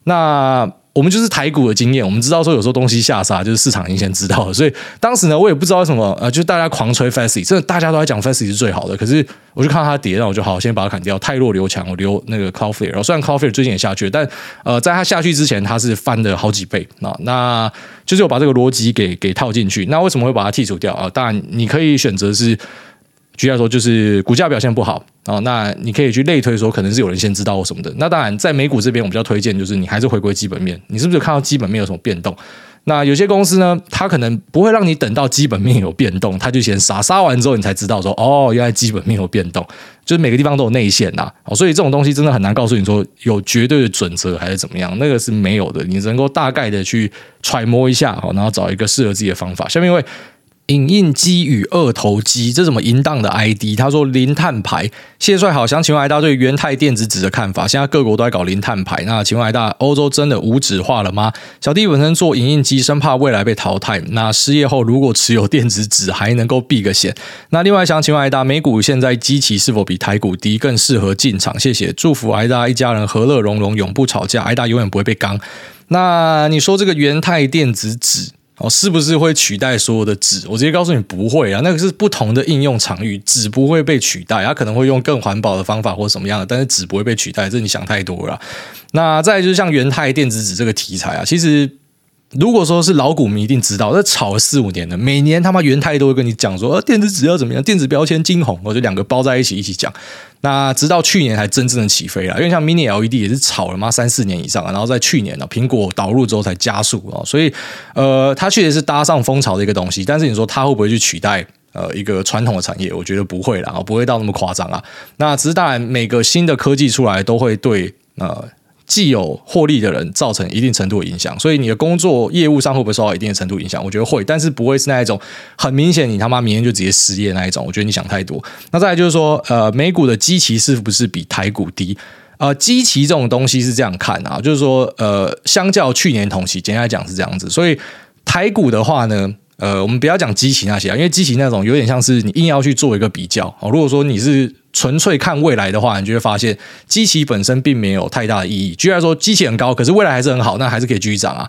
那。我们就是台股的经验，我们知道说有时候东西下杀，就是市场已经先知道了。所以当时呢，我也不知道为什么，呃，就大家狂吹 Fastly，真的大家都在讲 Fastly 是最好的。可是我就看到它跌，那我就好先把它砍掉，太弱留强，我留那个 Cloudflare。然后虽然 Cloudflare 最近也下去，但呃，在它下去之前，它是翻了好几倍。那那就是我把这个逻辑给给套进去。那为什么会把它剔除掉啊？当然你可以选择是。举例来说，就是股价表现不好啊，那你可以去类推说，可能是有人先知道或什么的。那当然，在美股这边，我比较推荐就是你还是回归基本面。你是不是看到基本面有什么变动？那有些公司呢，它可能不会让你等到基本面有变动，它就先杀，杀完之后你才知道说，哦，原来基本面有变动。就是每个地方都有内线呐，所以这种东西真的很难告诉你说有绝对的准则还是怎么样，那个是没有的。你只能够大概的去揣摩一下，然后找一个适合自己的方法。下面一位。影印机与二头肌，这怎么淫荡的 ID？他说零碳牌，谢帅好，想请问艾大对元太电子纸的看法？现在各国都在搞零碳牌，那请问艾大，欧洲真的无纸化了吗？小弟本身做影印机，生怕未来被淘汰。那失业后如果持有电子纸，还能够避个险？那另外想请问艾大，美股现在基期是否比台股低，更适合进场？谢谢，祝福艾大一家人和乐融融，永不吵架，艾大永远不会被刚。那你说这个元太电子纸？哦，是不是会取代所有的纸？我直接告诉你不会啊，那个是不同的应用场域，纸不会被取代，它可能会用更环保的方法或什么样的，但是纸不会被取代，这你想太多了。那再来就是像元太电子纸这个题材啊，其实。如果说是老股民一定知道，这炒了四五年了，每年他妈元太都会跟你讲说，呃，电子纸要怎么样，电子标签金红，我就两个包在一起一起讲。那直到去年才真正的起飞了，因为像 Mini LED 也是炒了嘛三四年以上，然后在去年呢，苹果导入之后才加速啊，所以呃，它确实是搭上风潮的一个东西。但是你说它会不会去取代呃一个传统的产业？我觉得不会啦，不会到那么夸张啊。那只是当然，每个新的科技出来都会对呃。既有获利的人造成一定程度的影响，所以你的工作业务上会不会受到一定的程度影响？我觉得会，但是不会是那一种很明显，你他妈明天就直接失业那一种。我觉得你想太多。那再来就是说，呃，美股的基期是不是比台股低？呃，基期这种东西是这样看啊，就是说，呃，相较去年同期，简单来讲是这样子。所以台股的话呢，呃，我们不要讲基期那些啊，因为基期那种有点像是你硬要去做一个比较。哦，如果说你是。纯粹看未来的话，你就会发现机器本身并没有太大的意义。居然说机器很高，可是未来还是很好，那还是可以继续涨啊。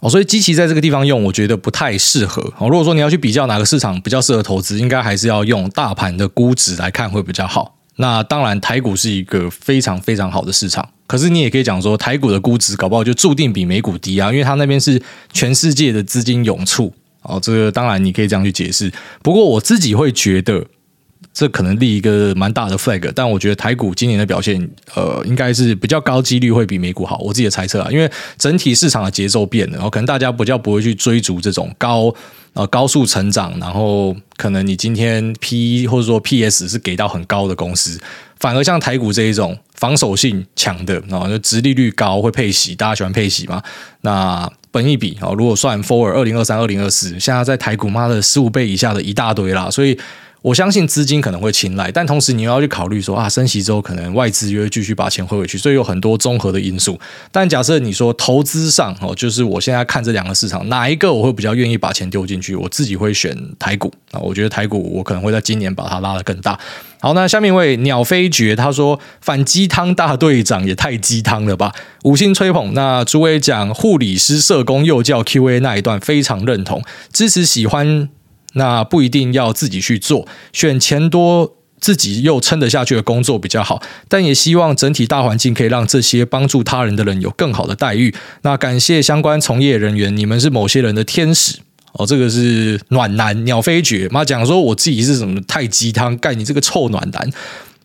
哦，所以机器在这个地方用，我觉得不太适合。哦，如果说你要去比较哪个市场比较适合投资，应该还是要用大盘的估值来看会比较好。那当然，台股是一个非常非常好的市场，可是你也可以讲说，台股的估值搞不好就注定比美股低啊，因为它那边是全世界的资金涌出。哦，这个当然你可以这样去解释。不过我自己会觉得。这可能立一个蛮大的 flag，但我觉得台股今年的表现，呃，应该是比较高几率会比美股好。我自己的猜测啊，因为整体市场的节奏变了，然后可能大家比较不会去追逐这种高呃高速成长，然后可能你今天 P 或者说 PS 是给到很高的公司，反而像台股这一种防守性强的，然后就殖利率高会配息，大家喜欢配息嘛？那本一比啊，如果算 Four 二零二三、二零二四，现在在台股妈的十五倍以下的一大堆啦，所以。我相信资金可能会青睐，但同时你又要去考虑说啊，升息之后可能外资又会继续把钱汇回去，所以有很多综合的因素。但假设你说投资上哦，就是我现在看这两个市场，哪一个我会比较愿意把钱丢进去？我自己会选台股啊，我觉得台股我可能会在今年把它拉得更大。好，那下面一位鸟飞绝他说反鸡汤大队长也太鸡汤了吧，五星吹捧。那诸位讲护理师、社工、幼教 QA 那一段非常认同，支持喜欢。那不一定要自己去做，选钱多自己又撑得下去的工作比较好，但也希望整体大环境可以让这些帮助他人的人有更好的待遇。那感谢相关从业人员，你们是某些人的天使哦。这个是暖男鸟飞绝妈讲说我自己是什么太鸡汤，盖你这个臭暖男。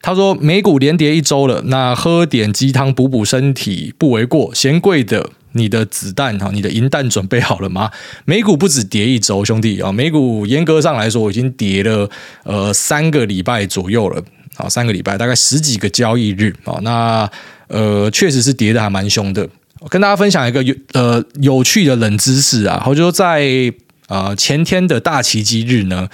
他说美股连跌一周了，那喝点鸡汤补补身体不为过。嫌贵的。你的子弹哈，你的银弹准备好了吗？美股不止跌一周，兄弟啊，美股严格上来说已经跌了呃三个礼拜左右了啊，三个礼拜大概十几个交易日啊，那呃确实是跌得还蛮凶的。跟大家分享一个有呃有趣的冷知识啊，我就在呃前天的大奇迹日呢，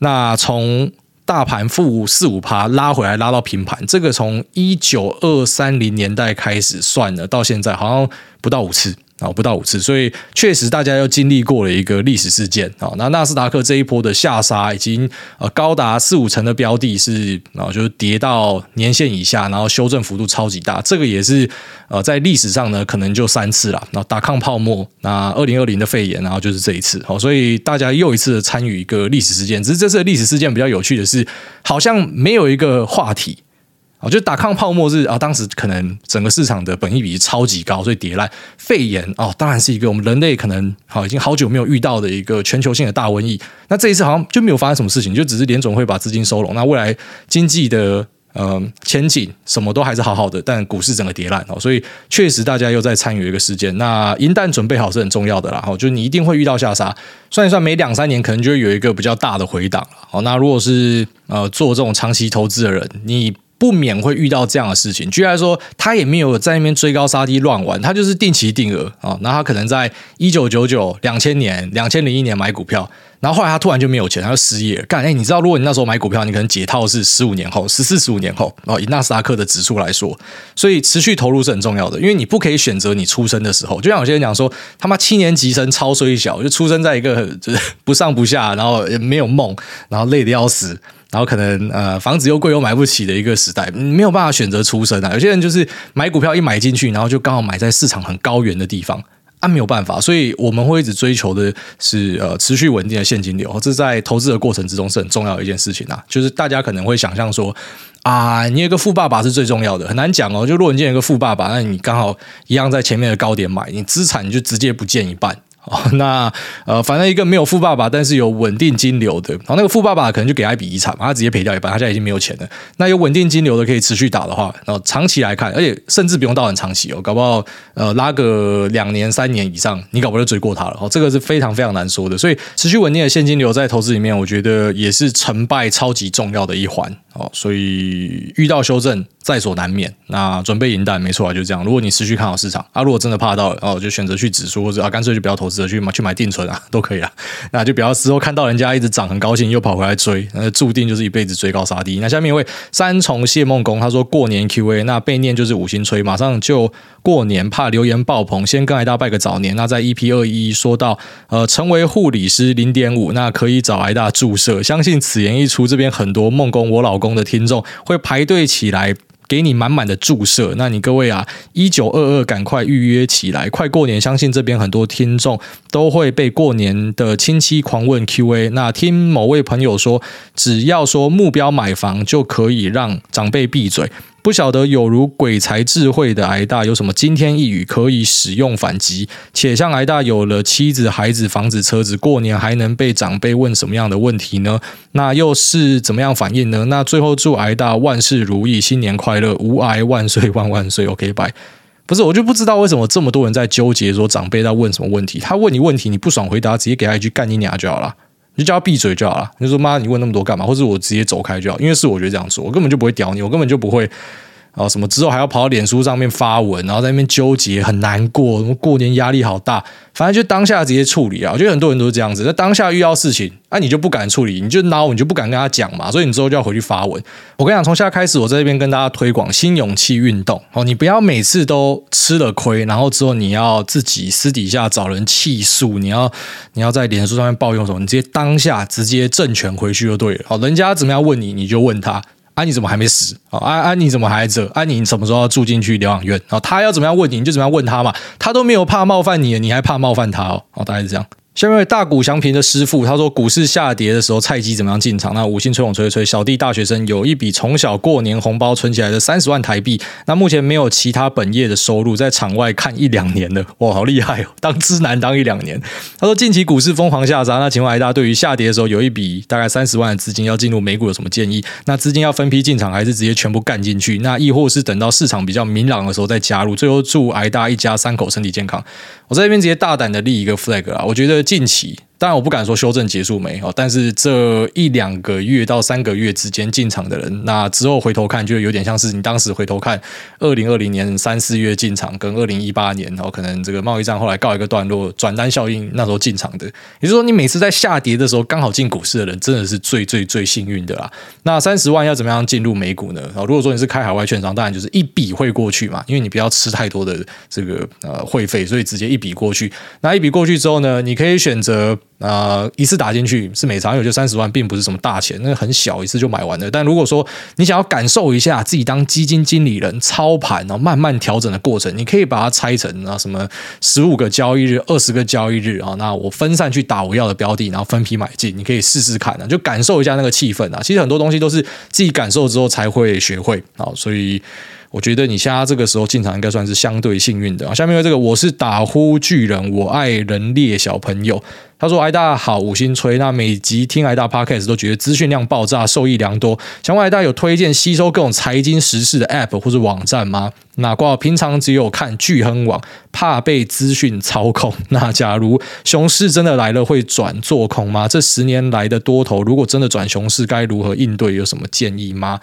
那从大盘负四五趴拉回来拉到平盘，这个从一九二三零年代开始算了，到现在好像不到五次。啊，不到五次，所以确实大家又经历过了一个历史事件啊。那纳斯达克这一波的下杀，已经呃高达四五成的标的是啊，就是跌到年线以下，然后修正幅度超级大。这个也是呃在历史上呢，可能就三次了。那打抗泡沫，那二零二零的肺炎，然后就是这一次。好，所以大家又一次的参与一个历史事件。只是这次的历史事件比较有趣的是，好像没有一个话题。啊，就打抗泡沫是啊，当时可能整个市场的本益比超级高，所以跌烂。肺炎哦，当然是一个我们人类可能好已经好久没有遇到的一个全球性的大瘟疫。那这一次好像就没有发生什么事情，就只是联总会把资金收拢。那未来经济的呃前景什么都还是好好的，但股市整个跌烂哦，所以确实大家又在参与一个事件。那一旦准备好是很重要的啦，哦，就你一定会遇到下杀，算一算每两三年可能就会有一个比较大的回档了。哦，那如果是呃做这种长期投资的人，你。不免会遇到这样的事情。居然说，他也没有在那边追高杀低乱玩，他就是定期定额啊。那他可能在一九九九、两千年、两千零一年买股票，然后后来他突然就没有钱，他就失业了。干，哎，你知道，如果你那时候买股票，你可能解套是十五年后、十四、十五年后。哦，以纳斯达克的指数来说，所以持续投入是很重要的，因为你不可以选择你出生的时候。就像有些人讲说，他妈七年级生超衰小，就出生在一个就是不上不下，然后也没有梦，然后累得要死。然后可能呃房子又贵又买不起的一个时代，没有办法选择出生啊。有些人就是买股票一买进去，然后就刚好买在市场很高原的地方啊，没有办法。所以我们会一直追求的是呃持续稳定的现金流，这在投资的过程之中是很重要的一件事情啊。就是大家可能会想象说啊，你有个富爸爸是最重要的，很难讲哦。就如果你有个富爸爸，那你刚好一样在前面的高点买，你资产就直接不见一半。哦，那呃，反正一个没有富爸爸，但是有稳定金流的，然后那个富爸爸可能就给他一笔遗产嘛，他直接赔掉一半，他现在已经没有钱了。那有稳定金流的可以持续打的话，然后长期来看，而且甚至不用到很长期哦，搞不好呃拉个两年三年以上，你搞不就追过他了。哦，这个是非常非常难说的。所以持续稳定的现金流在投资里面，我觉得也是成败超级重要的一环。哦，所以遇到修正在所难免。那准备迎弹，没错啊，就这样。如果你持续看好市场啊，如果真的怕到，哦，就选择去指数，或者啊，干脆就不要投资了，去买去买定存啊，都可以啊。那就不要之后看到人家一直涨，很高兴又跑回来追，那注定就是一辈子追高杀低。那下面一位三重谢梦工，他说过年 Q&A，那被念就是五星吹，马上就过年，怕留言爆棚，先跟艾大拜个早年。那在 EP 二一说到，呃，成为护理师零点五，那可以找艾大注射。相信此言一出，这边很多梦工我老公的听众会排队起来，给你满满的注射。那你各位啊，一九二二赶快预约起来，快过年，相信这边很多听众都会被过年的亲戚狂问 QA。那听某位朋友说，只要说目标买房，就可以让长辈闭嘴。不晓得有如鬼才智慧的癌大有什么惊天一语可以使用反击？且像癌大有了妻子、孩子、房子、车子，过年还能被长辈问什么样的问题呢？那又是怎么样反应呢？那最后祝癌大万事如意，新年快乐，无癌万岁万万岁。OK，拜。不是，我就不知道为什么这么多人在纠结说长辈在问什么问题。他问你问题，你不爽回答，直接给他一句干你娘就好了。你就叫他闭嘴就好了。你说妈，你问那么多干嘛？或者我直接走开就好。因为是我觉得这样做，我根本就不会屌你，我根本就不会啊什么之后还要跑到脸书上面发文，然后在那边纠结，很难过。什么过年压力好大，反正就当下直接处理啊。我觉得很多人都是这样子，在当下遇到事情，啊你就不敢处理，你就孬，你就不敢跟他讲嘛。所以你之后就要回去发文。我跟你讲，从现在开始，我在这边跟大家推广新勇气运动哦。你不要每次都吃了亏，然后之后你要自己私底下找人气诉，你要你要在脸书上面抱怨什么，你直接当下直接正权回去就对了。好，人家怎么样问你，你就问他。安，你怎么还没死？啊啊，你怎么还在这？啊，你什么时候要住进去疗养院？啊，他要怎么样问你，你就怎么样问他嘛。他都没有怕冒犯你，你还怕冒犯他哦？大概是这样。下面大谷祥平的师傅他说，股市下跌的时候，菜鸡怎么样进场？那五星吹捧吹吹，小弟大学生有一笔从小过年红包存起来的三十万台币，那目前没有其他本业的收入，在场外看一两年了，哇，好厉害哦！当知男当一两年。他说近期股市疯狂下杀，那请问癌大对于下跌的时候有一笔大概三十万的资金要进入美股有什么建议？那资金要分批进场，还是直接全部干进去？那亦或是等到市场比较明朗的时候再加入？最后祝癌大一家三口身体健康。我在这边直接大胆的立一个 flag 啊，我觉得近期。当然，我不敢说修正结束没哦，但是这一两个月到三个月之间进场的人，那之后回头看，就有点像是你当时回头看二零二零年三四月进场，跟二零一八年哦，可能这个贸易战后来告一个段落，转单效应那时候进场的，也就是说，你每次在下跌的时候刚好进股市的人，真的是最最最幸运的啦。那三十万要怎么样进入美股呢？哦，如果说你是开海外券商，当然就是一笔汇过去嘛，因为你不要吃太多的这个呃汇费，所以直接一笔过去。那一笔过去之后呢，你可以选择。呃，一次打进去是每场有就三十万，并不是什么大钱，那很小，一次就买完了。但如果说你想要感受一下自己当基金经理人操盘，然后慢慢调整的过程，你可以把它拆成啊什么十五个交易日、二十个交易日啊，那我分散去打我要的标的，然后分批买进，你可以试试看啊，就感受一下那个气氛啊。其实很多东西都是自己感受之后才会学会啊，所以。我觉得你现在这个时候进场应该算是相对幸运的啊。下面这个我是打呼巨人，我爱人列小朋友。他说：“癌大家好，五星吹。那每集听癌大 Podcast 都觉得资讯量爆炸，受益良多。想问癌大有推荐吸收各种财经时事的 App 或者网站吗？那挂平常只有看巨亨网，怕被资讯操控。那假如熊市真的来了，会转做空吗？这十年来的多头，如果真的转熊市，该如何应对？有什么建议吗？”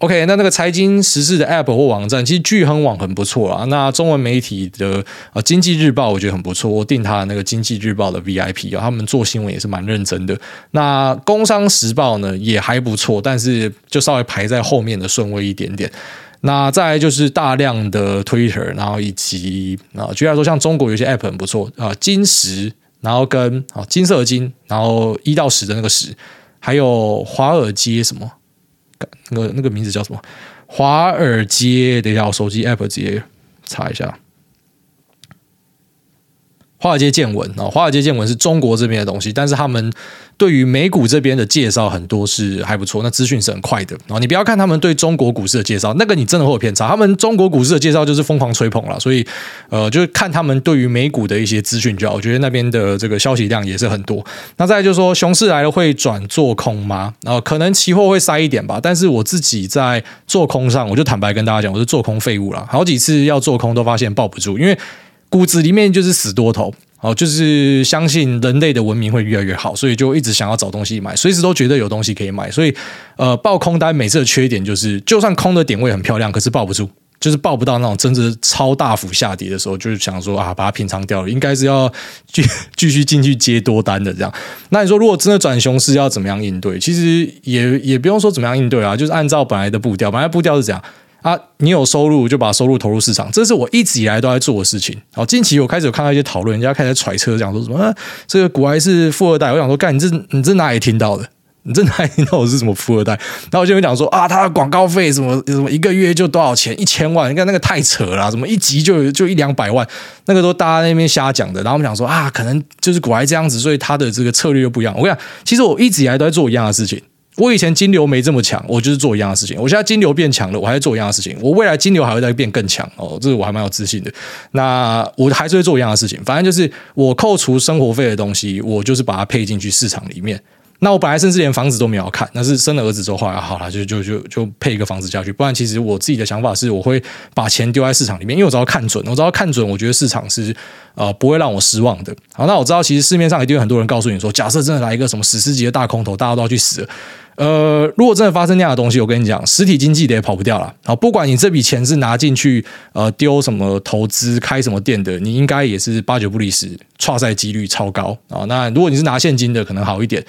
OK，那那个财经时事的 App 或网站，其实巨亨网很不错啊。那中文媒体的啊，经济日报我觉得很不错，我订他的那个经济日报的 VIP 啊，他们做新闻也是蛮认真的。那工商时报呢也还不错，但是就稍微排在后面的顺位一点点。那再来就是大量的 Twitter，然后以及啊，举例说，像中国有些 App 很不错啊，金石，然后跟啊金色金，然后一到十的那个十，还有华尔街什么。那个那个名字叫什么？华尔街，等一下，我手机 app 直接查一下。华尔街见闻啊，华尔街见闻是中国这边的东西，但是他们对于美股这边的介绍很多是还不错，那资讯是很快的啊。你不要看他们对中国股市的介绍，那个你真的会有偏差。他们中国股市的介绍就是疯狂吹捧了，所以呃，就是看他们对于美股的一些资讯就好。我觉得那边的这个消息量也是很多。那再就是说，熊市来了会转做空吗？然后可能期货会塞一点吧，但是我自己在做空上，我就坦白跟大家讲，我是做空废物了。好几次要做空都发现抱不住，因为。骨子里面就是死多头，哦，就是相信人类的文明会越来越好，所以就一直想要找东西买，随时都觉得有东西可以买，所以呃，爆空单每次的缺点就是，就算空的点位很漂亮，可是爆不住，就是爆不到那种真的超大幅下跌的时候，就是想说啊，把它平仓掉了，应该是要继继续进去接多单的这样。那你说如果真的转熊市要怎么样应对？其实也也不用说怎么样应对啊，就是按照本来的步调，本来步调是这样。啊，你有收入就把收入投入市场，这是我一直以来都在做的事情。好，近期我开始有看到一些讨论，人家开始揣测，讲说什么、这个股癌是富二代。我想说，干你这你这哪里听到的？你这哪里听到我是什么富二代？然后我就会讲说啊，他的广告费什么什么一个月就多少钱？一千万？你看那个太扯了，什么一集就就一两百万，那个都大家那边瞎讲的。然后我们讲说啊，可能就是古埃这样子，所以他的这个策略又不一样。我跟你讲，其实我一直以来都在做一样的事情。我以前金流没这么强，我就是做一样的事情。我现在金流变强了，我还在做一样的事情。我未来金流还会再变更强哦，这个我还蛮有自信的。那我还是会做一样的事情，反正就是我扣除生活费的东西，我就是把它配进去市场里面。那我本来甚至连房子都没有看，那是生了儿子之后，后来好了，就就就就配一个房子下去。不然，其实我自己的想法是，我会把钱丢在市场里面，因为我知道看准，我知道看准，我觉得市场是呃不会让我失望的。好，那我知道其实市面上一定有很多人告诉你说，假设真的来一个什么史诗级的大空头，大家都要去死。呃，如果真的发生那样的东西，我跟你讲，实体经济的也跑不掉了。好，不管你这笔钱是拿进去，呃，丢什么投资、开什么店的，你应该也是八九不离十，挫赛几率超高啊。那如果你是拿现金的，可能好一点。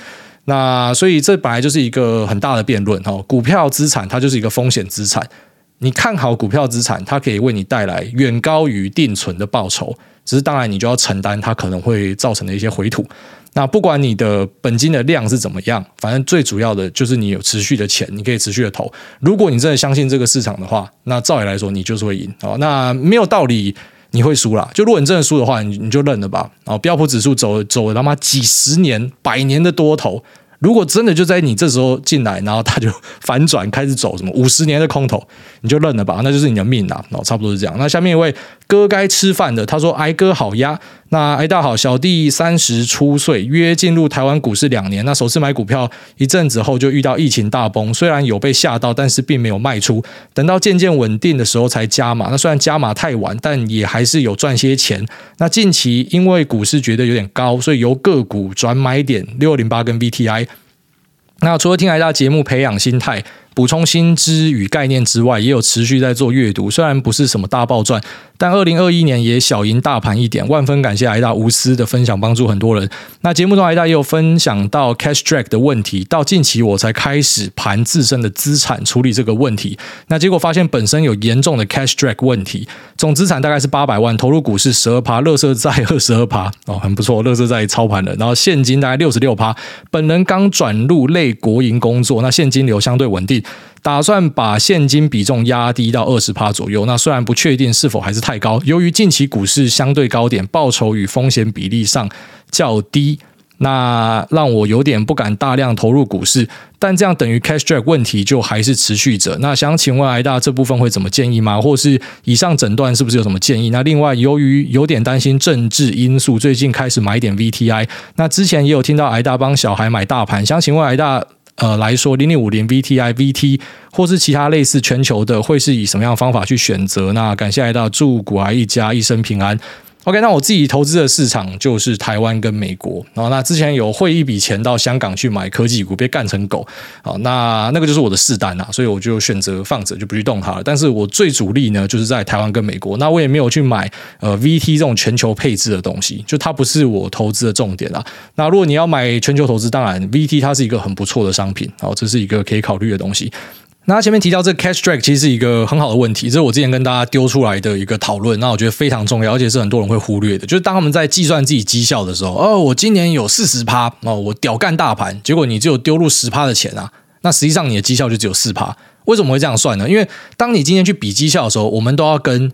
那所以这本来就是一个很大的辩论哈。股票资产它就是一个风险资产，你看好股票资产，它可以为你带来远高于定存的报酬，只是当然你就要承担它可能会造成的一些回吐。那不管你的本金的量是怎么样，反正最主要的就是你有持续的钱，你可以持续的投。如果你真的相信这个市场的话，那照理来说你就是会赢哦。那没有道理你会输啦。就如果你真的输的话，你你就认了吧。然后标普指数走走了他妈几十年、百年的多头，如果真的就在你这时候进来，然后它就反转开始走什么五十年的空头，你就认了吧，那就是你的命啦。哦，差不多是这样。那下面一位哥该吃饭的，他说：“癌哥好呀。”那哎，大好，小弟三十出岁，约进入台湾股市两年。那首次买股票一阵子后，就遇到疫情大崩，虽然有被吓到，但是并没有卖出。等到渐渐稳定的时候才加码。那虽然加码太晚，但也还是有赚些钱。那近期因为股市觉得有点高，所以由个股转买点六零八跟 VTI。那除了听来大节目培养心态。补充新知与概念之外，也有持续在做阅读。虽然不是什么大暴赚，但二零二一年也小赢大盘一点。万分感谢癌大无私的分享，帮助很多人。那节目中癌大也有分享到 cash drag 的问题。到近期我才开始盘自身的资产，处理这个问题。那结果发现本身有严重的 cash drag 问题，总资产大概是八百万，投入股市十二趴，垃圾债二十二趴哦，很不错，垃圾债操盘了。然后现金大概六十六趴，本人刚转入类国营工作，那现金流相对稳定。打算把现金比重压低到二十趴左右。那虽然不确定是否还是太高，由于近期股市相对高点，报酬与风险比例上较低，那让我有点不敢大量投入股市。但这样等于 cash drag 问题就还是持续着。那想请问癌大这部分会怎么建议吗？或是以上诊断是不是有什么建议？那另外，由于有点担心政治因素，最近开始买点 VTI。那之前也有听到癌大帮小孩买大盘，想请问癌大。呃，来说零零五零 VTI VT 或是其他类似全球的，会是以什么样方法去选择？那感谢来到，祝股癌一家一生平安。OK，那我自己投资的市场就是台湾跟美国。然后，那之前有汇一笔钱到香港去买科技股，被干成狗。好，那那个就是我的试单啊，所以我就选择放着，就不去动它了。但是我最主力呢，就是在台湾跟美国。那我也没有去买呃 VT 这种全球配置的东西，就它不是我投资的重点啊。那如果你要买全球投资，当然 VT 它是一个很不错的商品，好，这是一个可以考虑的东西。那前面提到这个 cash drag 其实是一个很好的问题，这是我之前跟大家丢出来的一个讨论，那我觉得非常重要，而且是很多人会忽略的，就是当他们在计算自己绩效的时候，哦，我今年有四十趴，哦，我屌干大盘，结果你只有丢入十趴的钱啊，那实际上你的绩效就只有四趴，为什么会这样算呢？因为当你今天去比绩效的时候，我们都要跟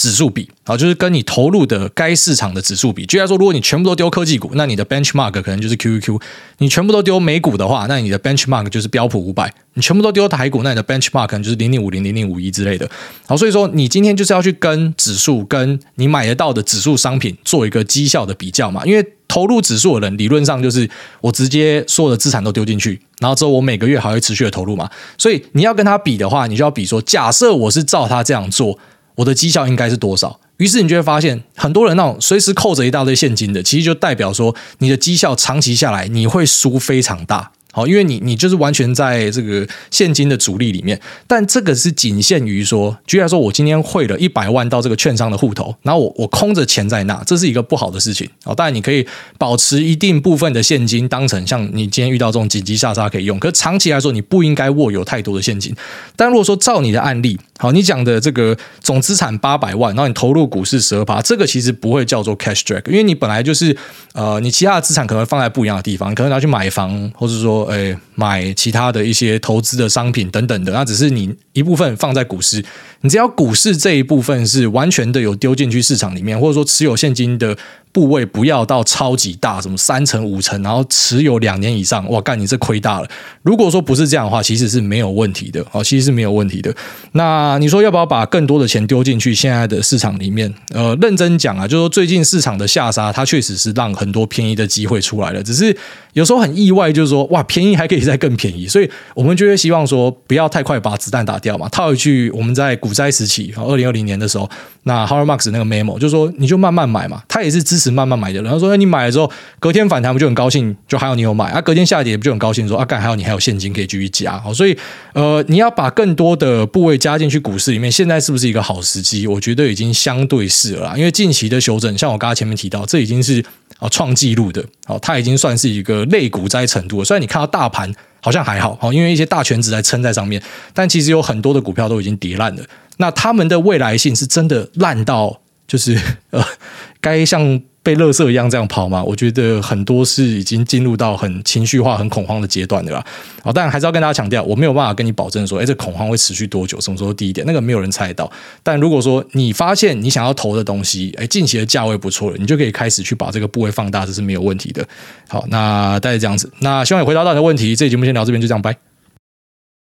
指数比啊，就是跟你投入的该市场的指数比。就来说，如果你全部都丢科技股，那你的 benchmark 可能就是 QQQ；你全部都丢美股的话，那你的 benchmark 就是标普五百；你全部都丢台股，那你的 benchmark 可能就是零零五零、零零五一之类的。好，所以说你今天就是要去跟指数，跟你买得到的指数商品做一个绩效的比较嘛。因为投入指数的人，理论上就是我直接所有的资产都丢进去，然后之后我每个月还会持续的投入嘛。所以你要跟他比的话，你就要比说，假设我是照他这样做。我的绩效应该是多少？于是你就会发现，很多人那种随时扣着一大堆现金的，其实就代表说，你的绩效长期下来你会输非常大。好，因为你你就是完全在这个现金的主力里面，但这个是仅限于说，举例来说，我今天汇了一百万到这个券商的户头，然后我我空着钱在那，这是一个不好的事情。好，当然你可以保持一定部分的现金，当成像你今天遇到这种紧急下杀可以用，可是长期来说，你不应该握有太多的现金。但如果说照你的案例，好，你讲的这个总资产八百万，然后你投入股市十二趴，这个其实不会叫做 cash drag，因为你本来就是呃，你其他的资产可能放在不一样的地方，可能拿去买房，或者说。诶，买其他的一些投资的商品等等的，那只是你一部分放在股市。你只要股市这一部分是完全的有丢进去市场里面，或者说持有现金的。部位不要到超级大，什么三成五成，然后持有两年以上，哇，干你这亏大了。如果说不是这样的话，其实是没有问题的，哦，其实是没有问题的。那你说要不要把更多的钱丢进去现在的市场里面？呃，认真讲啊，就是说最近市场的下杀，它确实是让很多便宜的机会出来了。只是有时候很意外，就是说哇，便宜还可以再更便宜，所以我们就会希望说不要太快把子弹打掉嘛。套一句我们在股灾时期，二零二零年的时候，那 Howard Marks 那个 memo 就说你就慢慢买嘛，他也是支持慢慢买的。然后说，你买了之后，隔天反弹不就很高兴？就还有你有买啊？隔天下跌不就很高兴？说啊，干还有你还有现金可以继续加。好，所以呃，你要把更多的部位加进去股市里面，现在是不是一个好时机？我觉得已经相对是了。因为近期的修正，像我刚才前面提到，这已经是啊创纪录的。好，它已经算是一个类股灾程度了。虽然你看到大盘好像还好，好，因为一些大权值在撑在上面，但其实有很多的股票都已经跌烂了。那他们的未来性是真的烂到，就是呃，该像。被垃圾一样这样跑吗？我觉得很多是已经进入到很情绪化、很恐慌的阶段的啦。好，当然还是要跟大家强调，我没有办法跟你保证说，哎，这恐慌会持续多久，什么时候低一点，那个没有人猜到。但如果说你发现你想要投的东西，哎，近期的价位不错了，你就可以开始去把这个部位放大，这是没有问题的。好，那大概这样子。那希望你回答到你的问题，这节目先聊这边，就这样，拜。